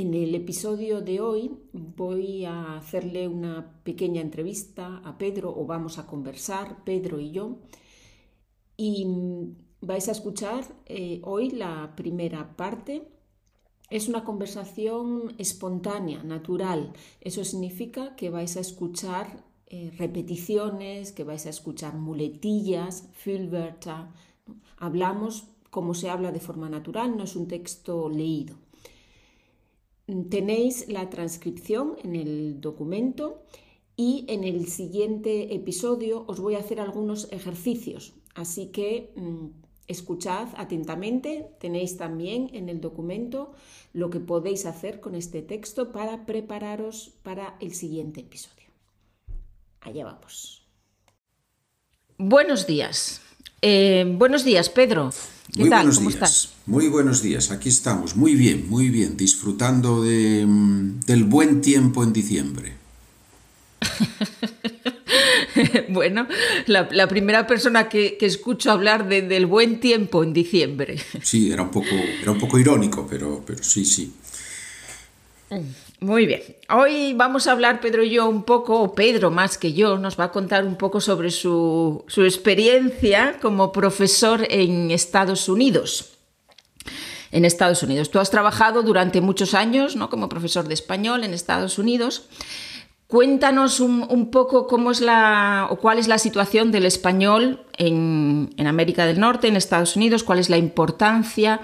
En el episodio de hoy voy a hacerle una pequeña entrevista a Pedro o vamos a conversar, Pedro y yo. Y vais a escuchar eh, hoy la primera parte. Es una conversación espontánea, natural. Eso significa que vais a escuchar eh, repeticiones, que vais a escuchar muletillas, Filberta. Hablamos como se habla de forma natural, no es un texto leído. Tenéis la transcripción en el documento y en el siguiente episodio os voy a hacer algunos ejercicios, así que mm, escuchad atentamente. Tenéis también en el documento lo que podéis hacer con este texto para prepararos para el siguiente episodio. Allá vamos. Buenos días. Eh, buenos días, Pedro. ¿Qué muy tal? Buenos ¿Cómo días. estás? Muy buenos días, aquí estamos, muy bien, muy bien, disfrutando de, mm, del buen tiempo en diciembre. bueno, la, la, primera persona que, que escucho hablar de, del buen tiempo en diciembre. Sí, era un poco, era un poco irónico, pero, pero sí, sí. Muy bien. Hoy vamos a hablar Pedro y yo un poco, o Pedro más que yo, nos va a contar un poco sobre su, su experiencia como profesor en Estados Unidos. En Estados Unidos. Tú has trabajado durante muchos años ¿no? como profesor de español en Estados Unidos. Cuéntanos un, un, poco cómo es la o cuál es la situación del español en, en América del Norte, en Estados Unidos, cuál es la importancia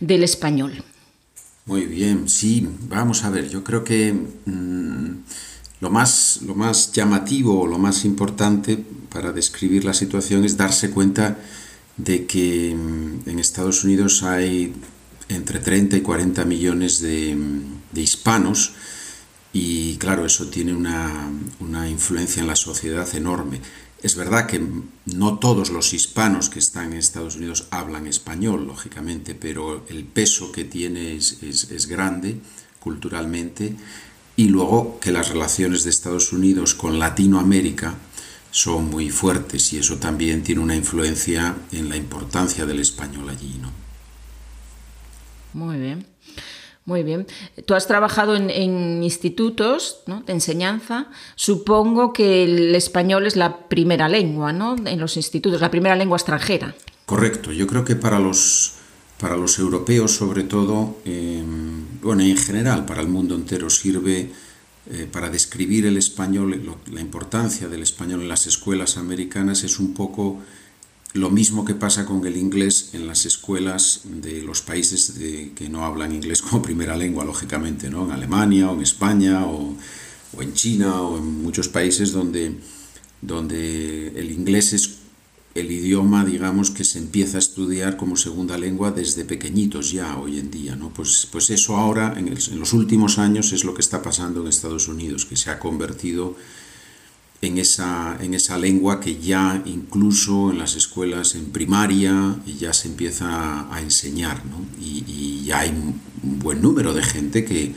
del español. Muy bien, sí, vamos a ver, yo creo que mmm, lo, más, lo más llamativo o lo más importante para describir la situación es darse cuenta de que mmm, en Estados Unidos hay entre 30 y 40 millones de, de hispanos y claro, eso tiene una, una influencia en la sociedad enorme. Es verdad que no todos los hispanos que están en Estados Unidos hablan español, lógicamente, pero el peso que tiene es, es, grande culturalmente y luego que las relaciones de Estados Unidos con Latinoamérica son muy fuertes y eso también tiene una influencia en la importancia del español allí. ¿no? Muy bien. Muy bien. Tú has trabajado en, institutos ¿no? de enseñanza. Supongo que el español es la primera lengua ¿no? en los institutos, la primera lengua extranjera. Correcto. Yo creo que para los, para los europeos, sobre todo, eh, bueno, en general, para el mundo entero, sirve eh, para describir el español, lo, la importancia del español en las escuelas americanas es un poco lo mismo que pasa con el inglés en las escuelas de los países de, que no hablan inglés como primera lengua, lógicamente, ¿no? en Alemania o en España o, o en China o en muchos países donde, donde el inglés es el idioma, digamos, que se empieza a estudiar como segunda lengua desde pequeñitos ya hoy en día. ¿no? Pues, pues eso ahora, en, el, en los últimos años, es lo que está pasando en Estados Unidos, que se ha convertido en esa, en esa lengua que ya incluso en las escuelas en primaria ya se empieza a enseñar, ¿no? y, y, ya hay un buen número de gente que,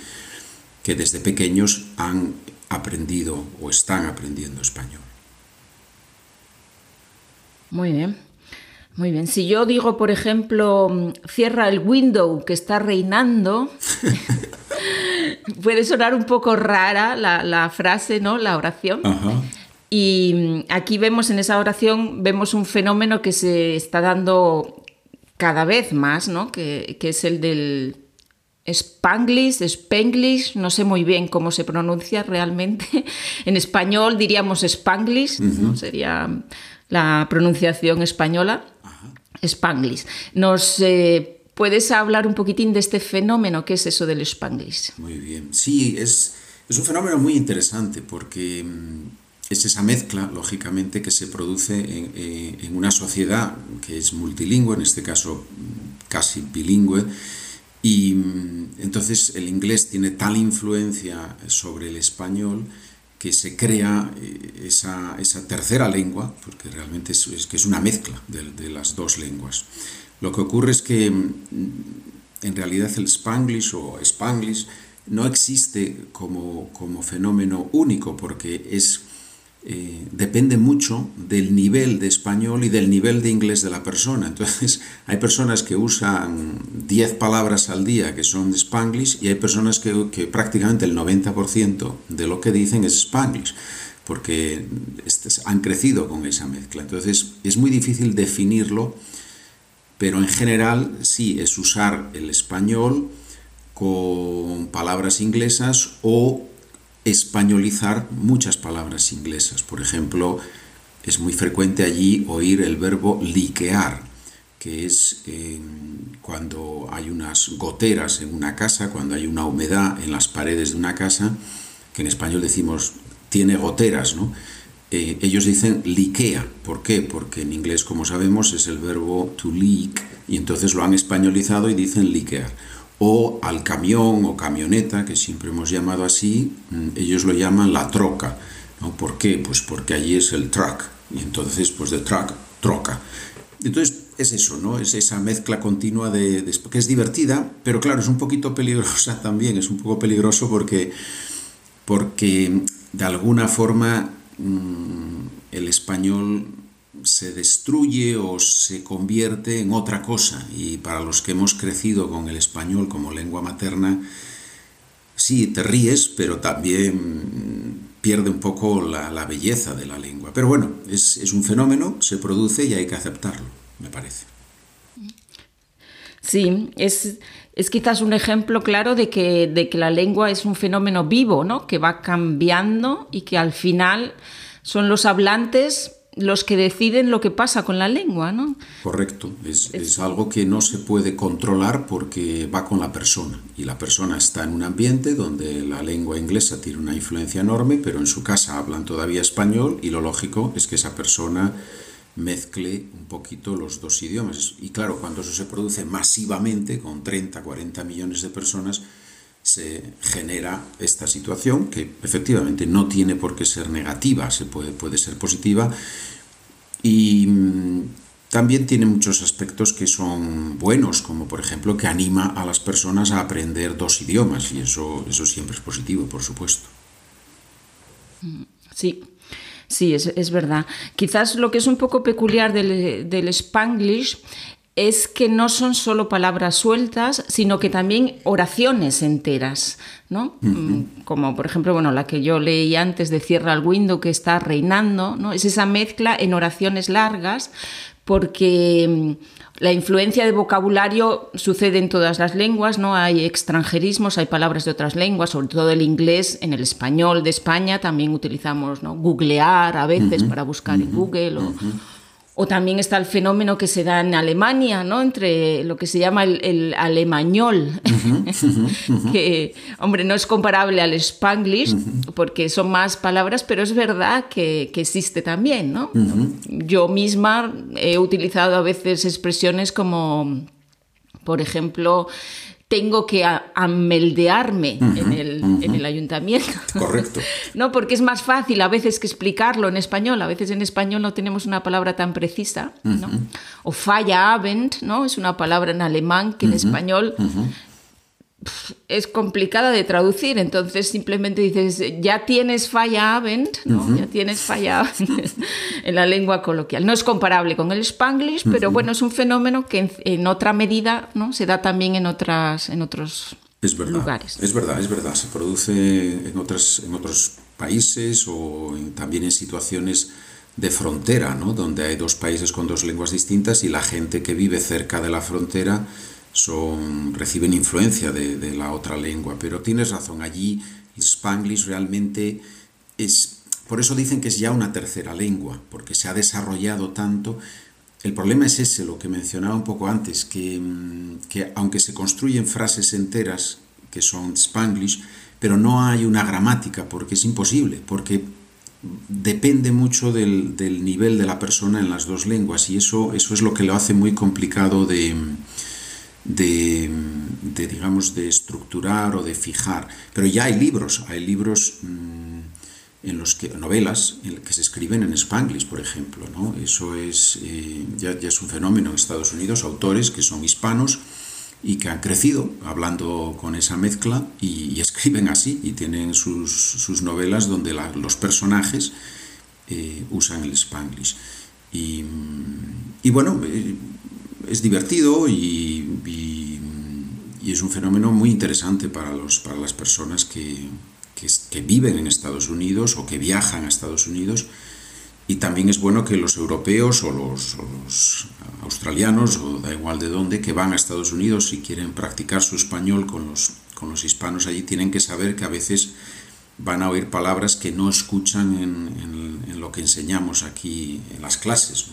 que desde pequeños han aprendido o están aprendiendo español. Muy bien. Muy bien. Si yo digo, por ejemplo, cierra el window que está reinando, puede sonar un poco rara la, la frase, ¿no? La oración. Ajá. Y aquí vemos en esa oración, vemos un fenómeno que se está dando cada vez más, ¿no? Que, que es el del Spanglish, Spanglish, no sé muy bien cómo se pronuncia realmente. En español diríamos Spanglish, uh -huh. ¿no? sería la pronunciación española. Spanglish. Nos eh, ¿Puedes hablar un poquitín de este fenómeno? ¿Qué es eso del Spanglish? Muy bien. Sí, es, un fenómeno muy interesante porque mm, es esa mezcla, lógicamente, que se produce en, eh, en, una sociedad que es multilingüe, en este caso casi bilingüe, y mm, entonces el inglés tiene tal influencia sobre el español que se crea eh, esa, tercera lengua, porque realmente es, que es una mezcla de las dos lenguas. Lo que ocurre es que mm, en realidad el spanglish o spanglish no existe como, como fenómeno único porque es, eh, depende mucho del nivel de español y del nivel de inglés de la persona. Entonces, hay personas que usan 10 palabras al día que son spanglish y hay personas que, prácticamente el 90% de lo que dicen es spanglish, porque han crecido con esa mezcla. Entonces, es muy difícil definirlo, pero en general sí es usar el español con palabras inglesas o españolizar muchas palabras inglesas. Por ejemplo, es muy frecuente allí oír el verbo liquear, que es em, cuando hay unas goteras en una casa, cuando hay una humedad en las paredes de una casa, que en español decimos tiene goteras, ¿no? Eh, ellos dicen liquea. ¿Por qué? Porque en inglés, como sabemos, es el verbo to leak y entonces lo han españolizado y dicen liquear o al camión o camioneta, que siempre hemos llamado así, mm, ellos lo llaman la troca. ¿no? ¿Por qué? Pues porque allí es el truck, y entonces, pues de truck, troca. Entonces, es eso, ¿no? Es esa mezcla continua de, que es divertida, pero claro, es un poquito peligrosa también, es un poco peligroso porque, porque de alguna forma el español se destruye o se convierte en otra cosa. Y para los que hemos crecido con el español como lengua materna, sí, te ríes, pero también pierde un poco la, belleza de la lengua. Pero bueno, es, un fenómeno, se produce y hay que aceptarlo, me parece. Sí, es, es quizás un ejemplo claro de que, de que la lengua es un fenómeno vivo, ¿no? que va cambiando y que al final son los hablantes los que deciden lo que pasa con la lengua, ¿no? Correcto, es, algo que no se puede controlar porque va con la persona y la persona está en un ambiente donde la lengua inglesa tiene una influencia enorme, pero en su casa hablan todavía español y lo lógico es que esa persona mezcle un poquito los dos idiomas. Y claro, cuando eso se produce masivamente, con 30, 40 millones de personas, se genera esta situación que efectivamente no tiene por qué ser negativa, se puede, puede ser positiva y mm, también tiene muchos aspectos que son buenos, como por ejemplo que anima a las personas a aprender dos idiomas y eso, eso siempre es positivo, por supuesto. Sí, sí, es, es verdad. Quizás lo que es un poco peculiar del, del spanglish es que no son solo palabras sueltas, sino que también oraciones enteras, ¿no? Mm, como por ejemplo, bueno, la que yo leí antes de Cierra el window que está reinando, ¿no? Es esa mezcla en oraciones largas porque mm, la influencia de vocabulario sucede en todas las lenguas, ¿no? Hay extranjerismos, hay palabras de otras lenguas, sobre todo el inglés, en el español de España también utilizamos, ¿no? Googlear a veces para buscar en Google o, o también está el fenómeno que se da en Alemania, ¿no? Entre lo que se llama el, alemañol, que, hombre, no es comparable al spanglish, porque son más palabras, pero es verdad que, existe también, ¿no? Yo misma he utilizado a veces expresiones como, por ejemplo, tengo que ameldearme en, el, ayuntamiento. Correcto. no, porque es más fácil a veces que explicarlo en español. A veces en español no tenemos una palabra tan precisa. ¿no? O Feierabend, ¿no? Es una palabra en alemán que en español es complicada de traducir, entonces simplemente dices, ya tienes falla ¿no? Ya tienes falla en la lengua coloquial. No es comparable con el spanglish, pero bueno, es un fenómeno que en, otra medida ¿no? se da también en, otras, en otros es verdad, lugares. Es verdad, es verdad. Se produce en, otras, en otros países o también en situaciones de frontera, ¿no? donde hay dos países con dos lenguas distintas y la gente que vive cerca de la frontera son, reciben influencia de, la otra lengua, pero tienes razón, allí el spanglish realmente es, por eso dicen que es ya una tercera lengua, porque se ha desarrollado tanto. El problema es ese, lo que mencionaba un poco antes, que, mm, que aunque se construyen frases enteras que son spanglish, pero no hay una gramática, porque es imposible, porque depende mucho del, nivel de la persona en las dos lenguas y eso, eso es lo que lo hace muy complicado de, de, digamos, de estructurar o de fijar. Pero ya hay libros, hay libros mm, en los que, novelas que se escriben en spanglish, por ejemplo. Eso es, eh, ya, es un fenómeno en Estados Unidos, autores que son hispanos y que han crecido hablando con esa mezcla y, escriben así y tienen sus, sus novelas donde los personajes eh, usan el spanglish. Y, bueno, eh, es divertido y, y, es un fenómeno muy interesante para, los, para las personas que, que, viven en Estados Unidos o que viajan a Estados Unidos y también es bueno que los europeos o los, australianos, o da igual de dónde, que van a Estados Unidos y quieren practicar su español con los, con los hispanos allí, tienen que saber que a veces van a oír palabras que no escuchan en, lo que enseñamos aquí en las clases.